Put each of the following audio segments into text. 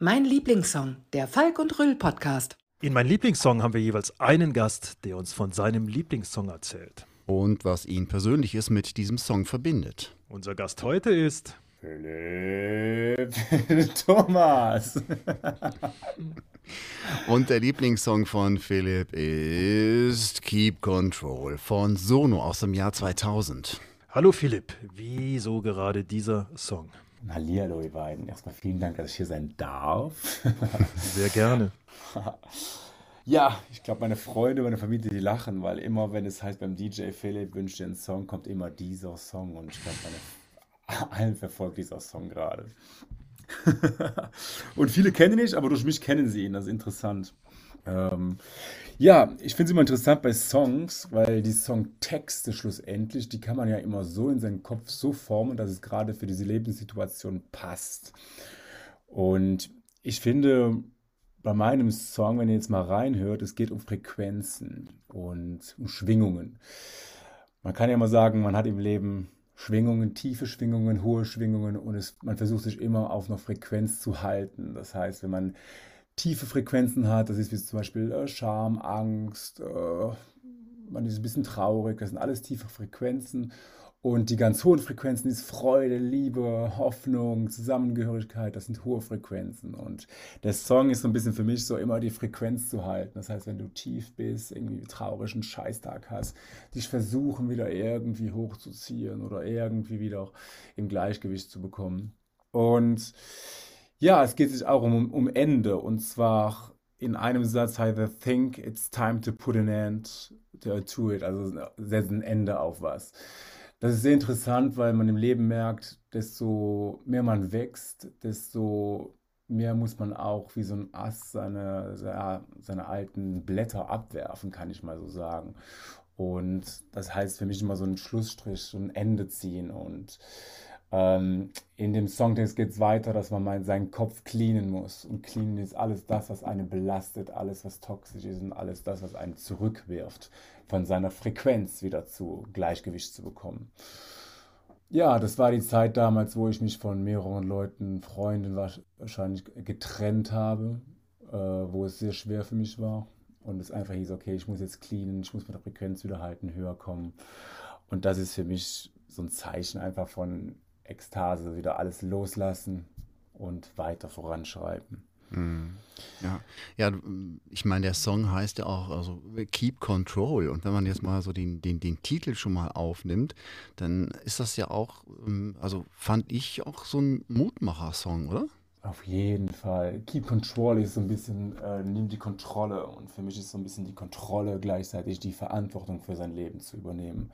Mein Lieblingssong, der Falk und Rüll Podcast. In meinem Lieblingssong haben wir jeweils einen Gast, der uns von seinem Lieblingssong erzählt. Und was ihn persönlich ist mit diesem Song verbindet. Unser Gast heute ist Philipp Thomas. Und der Lieblingssong von Philipp ist Keep Control von Sono aus dem Jahr 2000. Hallo Philipp, wieso gerade dieser Song? Hallihallo, ihr beiden. Erstmal vielen Dank, dass ich hier sein darf. Sehr gerne. Ja, ich glaube, meine Freunde, meine Familie, die lachen, weil immer, wenn es heißt beim DJ Philipp wünscht dir einen Song, kommt immer dieser Song. Und ich glaube, meine allen verfolgt dieser Song gerade. und viele kennen ihn nicht, aber durch mich kennen sie ihn. Das ist interessant. Ähm, ja, ich finde es immer interessant bei Songs, weil die Songtexte schlussendlich, die kann man ja immer so in seinen Kopf so formen, dass es gerade für diese Lebenssituation passt. Und ich finde, bei meinem Song, wenn ihr jetzt mal reinhört, es geht um Frequenzen und um Schwingungen. Man kann ja mal sagen, man hat im Leben Schwingungen, tiefe Schwingungen, hohe Schwingungen und es, man versucht sich immer auf einer Frequenz zu halten. Das heißt, wenn man tiefe Frequenzen hat, das ist wie zum Beispiel äh, Scham, Angst, äh, man ist ein bisschen traurig, das sind alles tiefe Frequenzen. Und die ganz hohen Frequenzen ist Freude, Liebe, Hoffnung, Zusammengehörigkeit, das sind hohe Frequenzen. Und der Song ist so ein bisschen für mich so immer die Frequenz zu halten. Das heißt, wenn du tief bist, irgendwie traurig einen Scheißtag hast, dich versuchen wieder irgendwie hochzuziehen oder irgendwie wieder im Gleichgewicht zu bekommen. Und ja, es geht sich auch um, um Ende. Und zwar in einem Satz heißt I think it's time to put an end to it. Also setzt ein Ende auf was. Das ist sehr interessant, weil man im Leben merkt, desto mehr man wächst, desto mehr muss man auch wie so ein Ast seine, seine alten Blätter abwerfen, kann ich mal so sagen. Und das heißt für mich immer so ein Schlussstrich, so ein Ende ziehen. Und ähm, in dem Songtext geht es weiter, dass man mal seinen Kopf cleanen muss. Und cleanen ist alles das, was einen belastet, alles, was toxisch ist und alles das, was einen zurückwirft von seiner Frequenz wieder zu Gleichgewicht zu bekommen. Ja, das war die Zeit damals, wo ich mich von mehreren Leuten, Freunden wahrscheinlich getrennt habe, äh, wo es sehr schwer für mich war. Und es einfach hieß, okay, ich muss jetzt cleanen, ich muss der Frequenz wieder halten, höher kommen. Und das ist für mich so ein Zeichen einfach von Ekstase, wieder alles loslassen und weiter voranschreiten. Mhm. Ja, ja, ich meine, der Song heißt ja auch also Keep Control. Und wenn man jetzt mal so den, den, den Titel schon mal aufnimmt, dann ist das ja auch, ähm, also fand ich auch so ein Mutmacher-Song, oder? Auf jeden Fall. Keep Control ist so ein bisschen, äh, nimm die Kontrolle. Und für mich ist so ein bisschen die Kontrolle gleichzeitig die Verantwortung für sein Leben zu übernehmen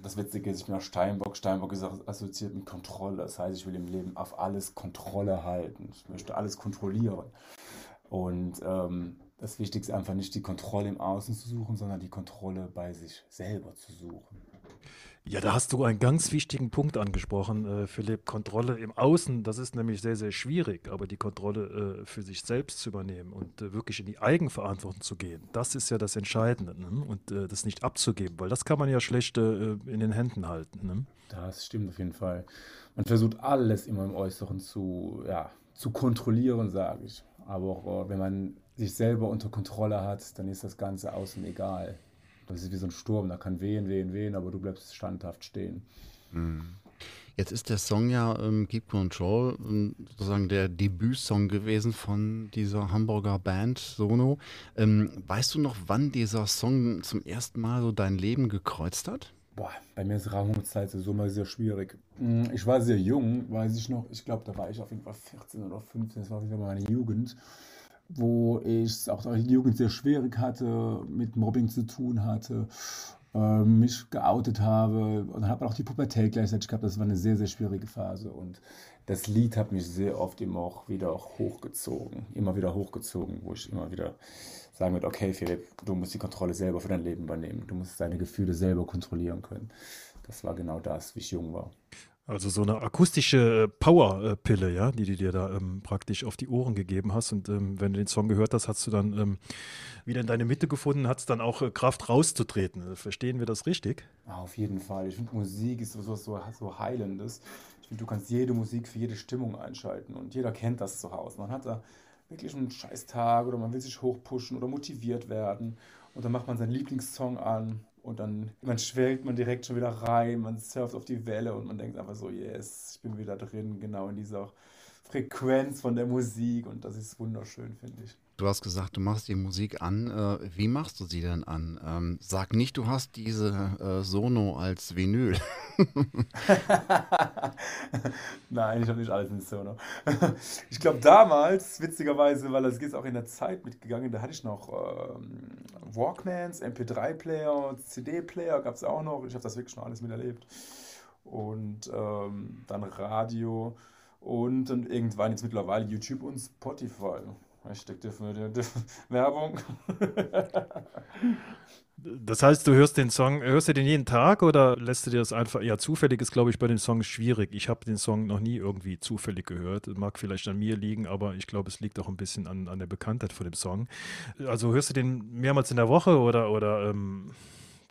das Witzige ist, ich bin auch Steinbock. Steinbock ist auch assoziiert mit Kontrolle. Das heißt, ich will im Leben auf alles Kontrolle halten. Ich möchte alles kontrollieren. Und ähm, das Wichtigste ist einfach nicht die Kontrolle im Außen zu suchen, sondern die Kontrolle bei sich selber zu suchen. Ja, da hast du einen ganz wichtigen Punkt angesprochen, äh, Philipp. Kontrolle im Außen, das ist nämlich sehr, sehr schwierig, aber die Kontrolle äh, für sich selbst zu übernehmen und äh, wirklich in die Eigenverantwortung zu gehen, das ist ja das Entscheidende. Ne? Und äh, das nicht abzugeben, weil das kann man ja schlecht äh, in den Händen halten. Ne? Das stimmt auf jeden Fall. Man versucht alles immer im Äußeren zu, ja, zu kontrollieren, sage ich. Aber auch, äh, wenn man sich selber unter Kontrolle hat, dann ist das Ganze außen egal. Das ist wie so ein Sturm, da kann wehen, wehen, wehen, aber du bleibst standhaft stehen. Mhm. Jetzt ist der Song ja ähm, Keep Control ähm, sozusagen der Debütsong gewesen von dieser Hamburger Band Sono. Ähm, weißt du noch, wann dieser Song zum ersten Mal so dein Leben gekreuzt hat? Boah, bei mir ist Rangungszeit so mal sehr schwierig. Hm, ich war sehr jung, weiß ich noch. Ich glaube, da war ich auf jeden Fall 14 oder 15. Das war auf jeden Fall meine Jugend wo ich es auch in der Jugend sehr schwierig hatte, mit Mobbing zu tun hatte, äh, mich geoutet habe und habe auch die Pubertät gleichzeitig gehabt. Das war eine sehr, sehr schwierige Phase und das Lied hat mich sehr oft immer auch wieder hochgezogen, immer wieder hochgezogen, wo ich immer wieder sagen würde, okay Philipp, du musst die Kontrolle selber für dein Leben übernehmen, du musst deine Gefühle selber kontrollieren können. Das war genau das, wie ich jung war. Also so eine akustische äh, Powerpille, ja, die du dir da ähm, praktisch auf die Ohren gegeben hast. Und ähm, wenn du den Song gehört hast, hast du dann ähm, wieder in deine Mitte gefunden, hat es dann auch äh, Kraft rauszutreten. Verstehen wir das richtig? Auf jeden Fall. Ich finde, Musik ist so, so, so Heilendes. Ich finde, du kannst jede Musik für jede Stimmung einschalten und jeder kennt das zu Hause. Man hat da wirklich einen scheiß Tag oder man will sich hochpushen oder motiviert werden und dann macht man seinen Lieblingssong an und dann man schwelgt man direkt schon wieder rein, man surft auf die Welle und man denkt einfach so, yes, ich bin wieder drin, genau in dieser Frequenz von der Musik und das ist wunderschön, finde ich. Du hast gesagt, du machst die Musik an. Äh, wie machst du sie denn an? Ähm, sag nicht, du hast diese äh, Sono als Vinyl. Nein, ich habe nicht alles in Sono. ich glaube damals, witzigerweise, weil das ist auch in der Zeit mitgegangen, da hatte ich noch ähm, Walkmans, MP3-Player, CD-Player gab es auch noch. Ich habe das wirklich schon alles miterlebt. Und ähm, dann Radio und dann irgendwann jetzt mittlerweile YouTube und Spotify. Hashtag Werbung. Das heißt, du hörst den Song, hörst du den jeden Tag oder lässt du dir das einfach, ja, zufällig ist, glaube ich, bei den Songs schwierig. Ich habe den Song noch nie irgendwie zufällig gehört. Mag vielleicht an mir liegen, aber ich glaube, es liegt auch ein bisschen an, an der Bekanntheit von dem Song. Also hörst du den mehrmals in der Woche oder, oder ähm,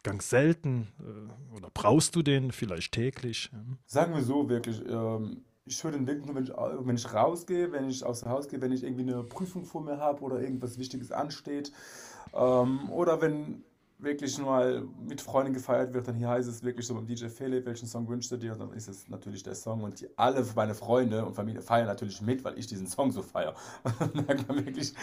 ganz selten? Äh, oder brauchst du den vielleicht täglich? Sagen wir so, wirklich. Ähm ich höre den wirklich nur, wenn ich, wenn ich rausgehe, wenn ich aus dem Haus gehe, wenn ich irgendwie eine Prüfung vor mir habe oder irgendwas Wichtiges ansteht. Ähm, oder wenn wirklich mal mit Freunden gefeiert wird, dann hier heißt es wirklich so beim DJ Philipp, welchen Song wünschst du dir? Und dann ist es natürlich der Song und die, alle meine Freunde und Familie feiern natürlich mit, weil ich diesen Song so feiere. Und dann man wirklich,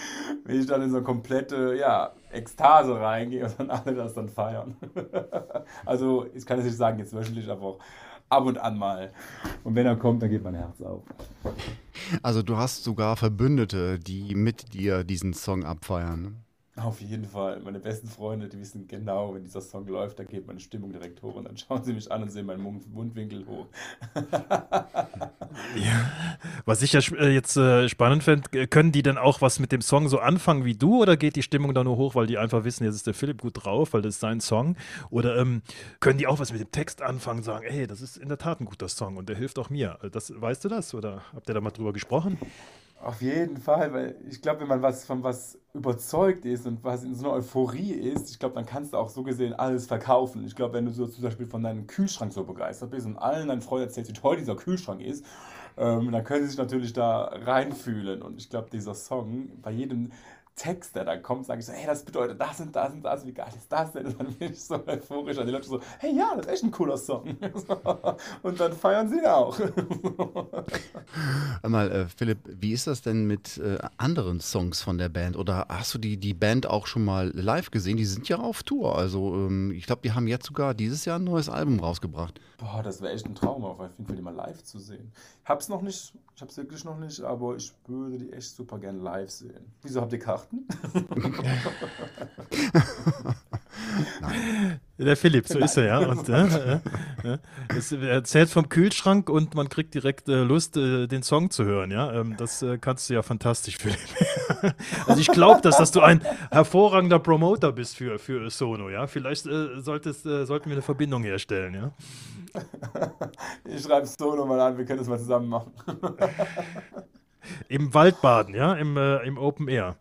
wenn ich dann in so eine komplette, ja, Ekstase reingehe und dann alle das dann feiern. also ich kann es nicht sagen jetzt wöchentlich, aber auch ab und an mal. Und wenn er kommt, dann geht mein Herz auf. Also du hast sogar Verbündete, die mit dir diesen Song abfeiern. Auf jeden Fall. Meine besten Freunde, die wissen genau, wenn dieser Song läuft, da geht meine Stimmung direkt hoch und dann schauen sie mich an und sehen meinen Mund Mundwinkel hoch. ja. Was ich ja äh, jetzt äh, spannend finde, können die denn auch was mit dem Song so anfangen wie du oder geht die Stimmung da nur hoch, weil die einfach wissen, jetzt ist der Philipp gut drauf, weil das ist sein Song? Oder ähm, können die auch was mit dem Text anfangen und sagen, ey, das ist in der Tat ein guter Song und der hilft auch mir? Das, weißt du das oder habt ihr da mal drüber gesprochen? Auf jeden Fall, weil ich glaube, wenn man was von was überzeugt ist und was in so einer Euphorie ist, ich glaube, dann kannst du auch so gesehen alles verkaufen. Ich glaube, wenn du so zum Beispiel von deinem Kühlschrank so begeistert bist und allen deinen Freunden erzählst, wie toll dieser Kühlschrank ist, ähm, dann können sie sich natürlich da reinfühlen. Und ich glaube, dieser Song, bei jedem Text, der da kommt, sage ich so, hey, das bedeutet das und das und das, wie geil ist das denn? Und dann bin ich so euphorisch und die Leute so, hey, ja, das ist echt ein cooler Song. und dann feiern sie auch. Einmal, äh, Philipp, wie ist das denn mit äh, anderen Songs von der Band? Oder hast du die, die Band auch schon mal live gesehen? Die sind ja auf Tour. Also ähm, ich glaube, die haben jetzt sogar dieses Jahr ein neues Album rausgebracht. Boah, das wäre echt ein Traum, auf jeden Fall die mal live zu sehen. Ich hab's noch nicht, ich hab's wirklich noch nicht, aber ich würde die echt super gerne live sehen. Wieso habt ihr Karten? Der Philipp, so Nein. ist er, ja. Und, äh, äh, es erzählt vom Kühlschrank und man kriegt direkt äh, Lust, äh, den Song zu hören, ja. Ähm, das äh, kannst du ja fantastisch, Philipp. also ich glaube, dass, dass du ein hervorragender Promoter bist für, für Sono, ja. Vielleicht äh, solltest, sollten wir eine Verbindung herstellen, ja. Ich schreibe Sono mal an, wir können das mal zusammen machen. Im Waldbaden, ja, im, im Open Air.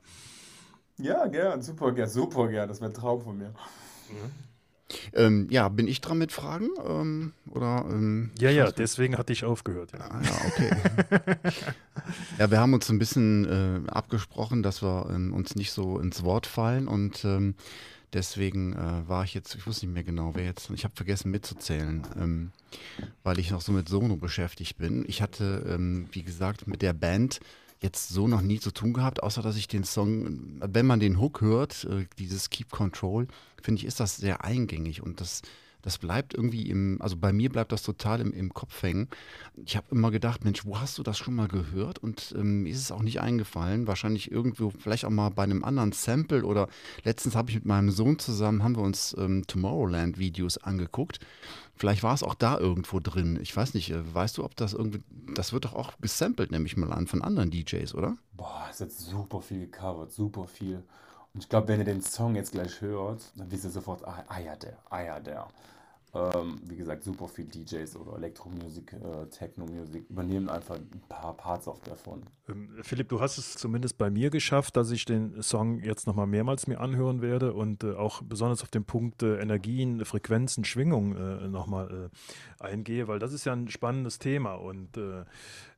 Ja, gern, super gern, super gern. Das wäre ein Traum von mir. Mhm. Ähm, ja, bin ich dran mit Fragen? Ähm, oder, ähm, ja, ja, deswegen hatte ich aufgehört. Ja, ah, ja okay. ja, wir haben uns ein bisschen äh, abgesprochen, dass wir ähm, uns nicht so ins Wort fallen und ähm, deswegen äh, war ich jetzt, ich wusste nicht mehr genau, wer jetzt, ich habe vergessen mitzuzählen, ähm, weil ich noch so mit Sono beschäftigt bin. Ich hatte, wie gesagt, mit der Band jetzt so noch nie zu tun gehabt, außer dass ich den Song, wenn man den Hook hört, äh, dieses Keep Control, finde ich, ist das sehr eingängig und das das bleibt irgendwie im, also bei mir bleibt das total im, im Kopf hängen. Ich habe immer gedacht, Mensch, wo hast du das schon mal gehört? Und ähm, mir ist es auch nicht eingefallen. Wahrscheinlich irgendwo, vielleicht auch mal bei einem anderen Sample oder letztens habe ich mit meinem Sohn zusammen, haben wir uns ähm, Tomorrowland-Videos angeguckt. Vielleicht war es auch da irgendwo drin. Ich weiß nicht, äh, weißt du, ob das irgendwie, das wird doch auch gesampelt, nehme ich mal an, von anderen DJs, oder? Boah, es hat super viel gecovert, super viel. Und ich glaube, wenn ihr den Song jetzt gleich hört, dann wisst ihr sofort, ah, ah ja, der, ah ja, der. Ähm, wie gesagt, super viel DJs oder Elektromusik, äh, Techno-Musik übernehmen einfach ein paar Parts auch davon. Ähm, Philipp, du hast es zumindest bei mir geschafft, dass ich den Song jetzt nochmal mehrmals mir anhören werde und äh, auch besonders auf den Punkt äh, Energien, Frequenzen, Schwingung äh, nochmal äh, eingehe, weil das ist ja ein spannendes Thema und äh,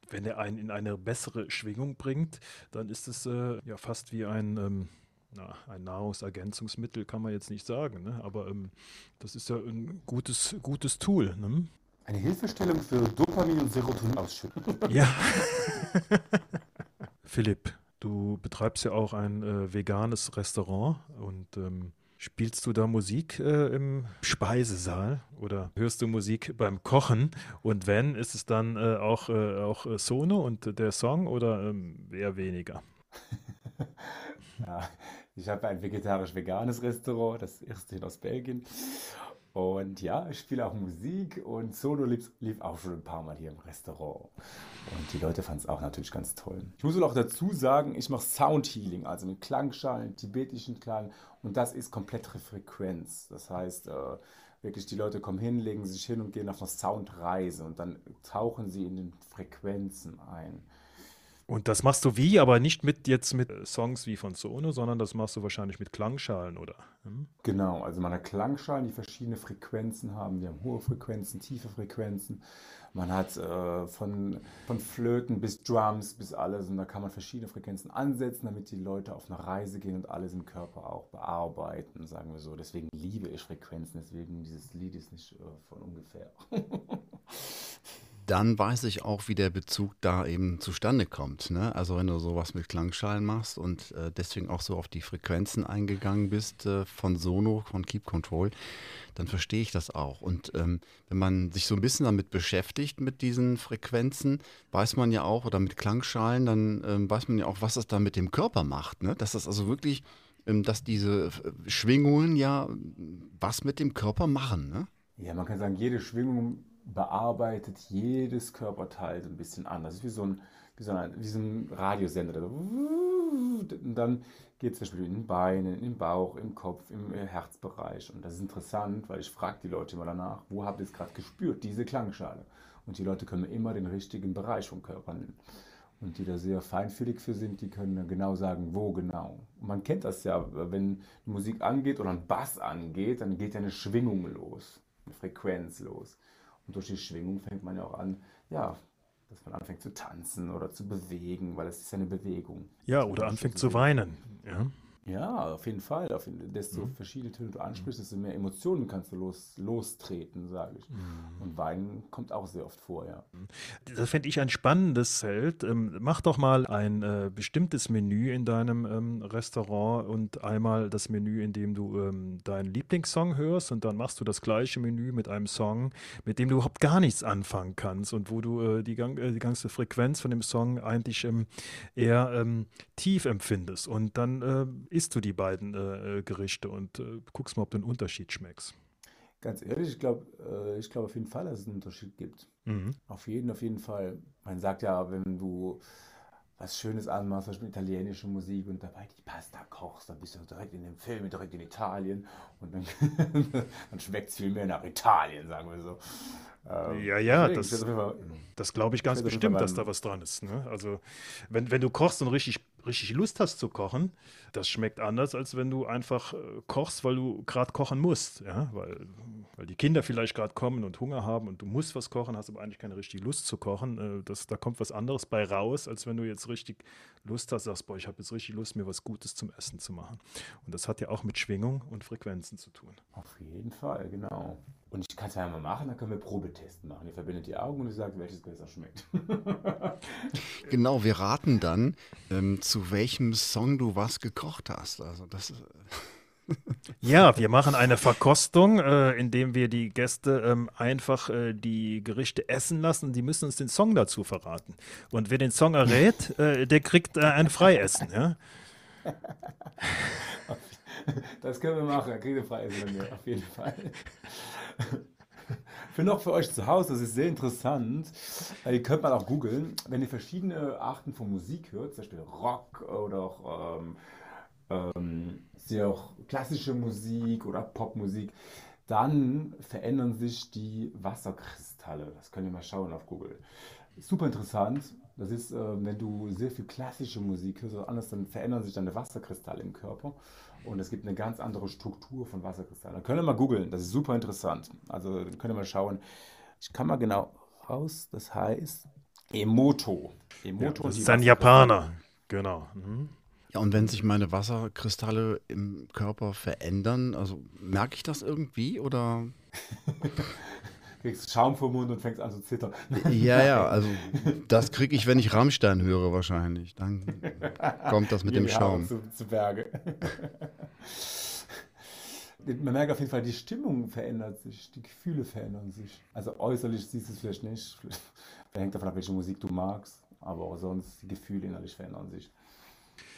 wenn er einen in eine bessere Schwingung bringt, dann ist es äh, ja fast wie ein ähm, na, ein Nahrungsergänzungsmittel kann man jetzt nicht sagen, ne? aber ähm, das ist ja ein gutes, gutes Tool. Ne? Eine Hilfestellung für Dopamin und Serotonin ausschütten. Ja. Philipp, du betreibst ja auch ein äh, veganes Restaurant und ähm, Spielst du da Musik äh, im Speisesaal oder hörst du Musik beim Kochen? Und wenn, ist es dann äh, auch, äh, auch äh, Sono und der Song oder ähm, eher weniger? ja, ich habe ein vegetarisch-veganes Restaurant, das erste aus Belgien. Und ja, ich spiele auch Musik und Solo lief, lief, auch schon ein paar Mal hier im Restaurant. Und die Leute fanden es auch natürlich ganz toll. Ich muss wohl auch dazu sagen, ich mache Sound Healing, also mit Klangschalen, tibetischen Klang. Und das ist komplette Frequenz. Das heißt, äh, wirklich die Leute kommen hin, legen sich hin und gehen auf eine Soundreise und dann tauchen sie in den Frequenzen ein. Und das machst du wie, aber nicht mit jetzt mit Songs wie von Sono, sondern das machst du wahrscheinlich mit Klangschalen, oder? Hm? Genau, also man hat Klangschalen, die verschiedene Frequenzen haben. Wir haben hohe Frequenzen, tiefe Frequenzen. Man hat äh, von, von Flöten bis Drums bis alles und da kann man verschiedene Frequenzen ansetzen, damit die Leute auf eine Reise gehen und alles im Körper auch bearbeiten, sagen wir so. Deswegen liebe ich Frequenzen, deswegen dieses Lied ist nicht äh, von ungefähr. dann weiß ich auch, wie der Bezug da eben zustande kommt. Ne? Also wenn du sowas mit Klangschalen machst und äh, deswegen auch so auf die Frequenzen eingegangen bist äh, von Sono, von Keep Control, dann verstehe ich das auch. Und ähm, wenn man sich so ein bisschen damit beschäftigt, mit diesen Frequenzen, weiß man ja auch, oder mit Klangschalen, dann ähm, weiß man ja auch, was das da mit dem Körper macht. Ne? Dass das also wirklich, ähm, dass diese äh, Schwingungen ja was mit dem Körper machen. Ne? Ja, man kann sagen, jede Schwingung bearbeitet jedes Körperteil so ein bisschen anders. Wie so ein, wie so ein, wie so ein Radiosender. Und dann geht es zum Beispiel in den Beinen, in den Bauch, im Kopf, im Herzbereich. Und das ist interessant, weil ich frage die Leute immer danach, wo habt ihr es gerade gespürt, diese Klangschale? Und die Leute können immer den richtigen Bereich vom Körper nennen. Und die da sehr feinfühlig für sind, die können dann genau sagen, wo genau. Und man kennt das ja, wenn Musik angeht oder ein Bass angeht, dann geht ja eine Schwingung los, eine Frequenz los. Und durch die Schwingung fängt man ja auch an, ja, dass man anfängt zu tanzen oder zu bewegen, weil es ist ja eine Bewegung. Ja, oder anfängt zu weinen. Ja. Ja, auf jeden Fall. Auf jeden, desto mhm. verschiedene Töne du ansprichst, desto mehr Emotionen kannst du los, lostreten, sage ich. Mhm. Und Weinen kommt auch sehr oft vor, ja. Das fände ich ein spannendes Feld. Ähm, mach doch mal ein äh, bestimmtes Menü in deinem ähm, Restaurant und einmal das Menü, in dem du ähm, deinen Lieblingssong hörst und dann machst du das gleiche Menü mit einem Song, mit dem du überhaupt gar nichts anfangen kannst und wo du äh, die, äh, die, ganze Frequenz von dem Song eigentlich ähm, eher ähm, tief empfindest. Und dann äh, isst du die beiden äh, äh, Gerichte und äh, guckst mal, ob du einen Unterschied schmeckst. Ganz ehrlich, ich glaube äh, ich glaub auf jeden Fall, dass es einen Unterschied gibt. Mhm. Auf jeden, auf jeden Fall. Man sagt ja, wenn du was Schönes anmachst, zum Beispiel italienische Musik und dabei die Pasta kochst, dann bist du direkt in dem Film, direkt in Italien und dann, dann schmeckt es viel mehr nach Italien, sagen wir so. Ähm, ja, ja, das, das, das glaube ich ganz bestimmt, dass da was dran ist. Ne? Also, wenn, wenn du kochst und richtig, richtig Lust hast zu kochen, das schmeckt anders, als wenn du einfach äh, kochst, weil du gerade kochen musst. Ja? Weil, weil die Kinder vielleicht gerade kommen und Hunger haben und du musst was kochen, hast aber eigentlich keine richtige Lust zu kochen. Äh, das, da kommt was anderes bei raus, als wenn du jetzt richtig Lust hast, sagst, boah, ich habe jetzt richtig Lust, mir was Gutes zum Essen zu machen. Und das hat ja auch mit Schwingung und Frequenzen zu tun. Auf jeden Fall, genau. Und ich kann es ja mal machen, dann können wir Probetesten machen. Ihr verbindet die Augen und ich sage, welches besser schmeckt. genau, wir raten dann, ähm, zu welchem Song du was gekocht hast. Also das Ja, wir machen eine Verkostung, äh, indem wir die Gäste ähm, einfach äh, die Gerichte essen lassen. Die müssen uns den Song dazu verraten. Und wer den Song errät, äh, der kriegt äh, ein Freiessen. Ja? Das können wir machen, kriegt ihr Freiessen von mir, auf jeden Fall. Für noch für euch zu Hause, das ist sehr interessant. Ihr könnt mal auch googeln, wenn ihr verschiedene Arten von Musik hört, zum Beispiel Rock oder auch ähm, ähm, sehr auch klassische Musik oder Popmusik, dann verändern sich die Wasserkristalle. Das könnt ihr mal schauen auf Google. Super interessant. Das ist, äh, wenn du sehr viel klassische Musik hörst oder anders, dann verändern sich deine Wasserkristalle im Körper und es gibt eine ganz andere Struktur von Wasserkristallen. Da könnt ihr mal googeln, das ist super interessant. Also könnt ihr mal schauen. Ich kann mal genau raus, das heißt Emoto. Emoto ja, das ist ein Japaner, genau. Mhm. Ja, und wenn sich meine Wasserkristalle im Körper verändern, also merke ich das irgendwie oder? kriegst Schaum vom Mund und fängst an zu zittern. Ja, ja, also das kriege ich, wenn ich Rammstein höre wahrscheinlich. Dann kommt das mit dem Schaum. Zu, zu Berge. Man merkt auf jeden Fall, die Stimmung verändert sich, die Gefühle verändern sich. Also äußerlich siehst du es vielleicht nicht. Hängt davon ab, welche Musik du magst. Aber auch sonst, die Gefühle innerlich verändern sich.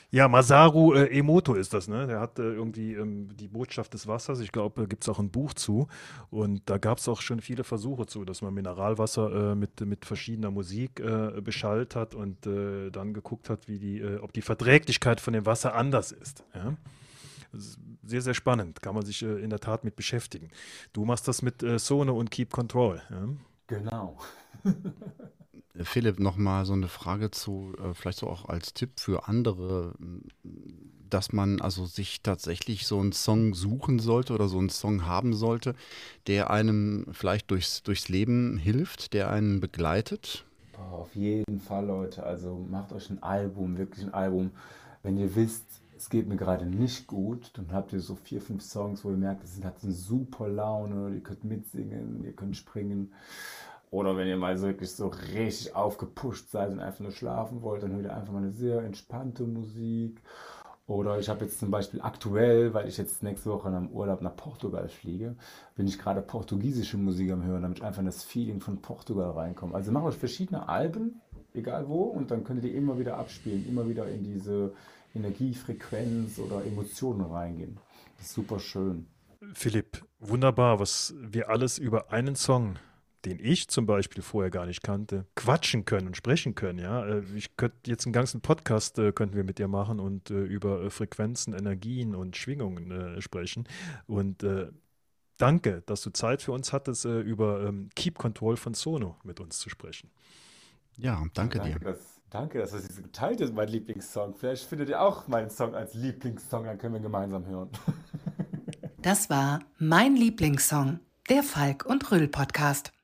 Ja, Masaru äh, Emoto ist das, ne? Der hat äh, irgendwie ähm, die Botschaft des Wassers. Ich glaube, äh, gibt es auch ein Buch zu. Und da gab es auch schon viele Versuche zu, dass man Mineralwasser äh, mit, mit verschiedener Musik äh, beschallt hat und äh, dann geguckt hat, wie die, ob die Verträglichkeit von dem Wasser anders ist. Ja? sehr, sehr spannend. Kann man sich in der Tat mit beschäftigen. Du machst das mit Sono und Keep Control. Ja? Genau. Philipp, nochmal so eine Frage zu, äh, vielleicht so auch als Tipp für andere, dass man also sich tatsächlich so einen Song suchen sollte oder so einen Song haben sollte, der einem vielleicht durchs, durchs Leben hilft, der einen begleitet? Oh, auf jeden Fall, Leute. Also macht euch ein Album, wirklich ein Album. Wenn ihr wisst, es geht mir gerade nicht gut, dann habt ihr so vier, fünf Songs, wo ihr merkt, es hat eine super Laune, ihr könnt mitsingen, ihr könnt springen. Oder wenn ihr mal wirklich so richtig aufgepusht seid und einfach nur schlafen wollt, dann hört ihr einfach mal eine sehr entspannte Musik. Oder ich habe jetzt zum Beispiel aktuell, weil ich jetzt nächste Woche einem Urlaub nach Portugal fliege, bin ich gerade portugiesische Musik am Hören, damit ich einfach in das Feeling von Portugal reinkomme. Also macht euch verschiedene Alben, egal wo, und dann könnt ihr die immer wieder abspielen, immer wieder in diese Energiefrequenz oder Emotionen reingehen. Das ist super schön. Philipp, wunderbar, was wir alles über einen Song den ich zum Beispiel vorher gar nicht kannte, quatschen können und sprechen können. Ja, äh, ich könnte jetzt einen ganzen Podcast äh, könnten wir mit dir machen und äh, über äh, Frequenzen, Energien und Schwingungen äh, sprechen. Und äh, danke, dass du Zeit für uns hattest, über ähm, Keep Control von Sono mit uns zu sprechen. Ja, danke, danke dir. Dass, danke, dass das geteilt ist, mein Lieblingssong. Vielleicht findet ihr auch meinen Song als Lieblingssong, dann können wir gemeinsam hören. Das war mein Lieblingssong, der Falk und Rüll Podcast.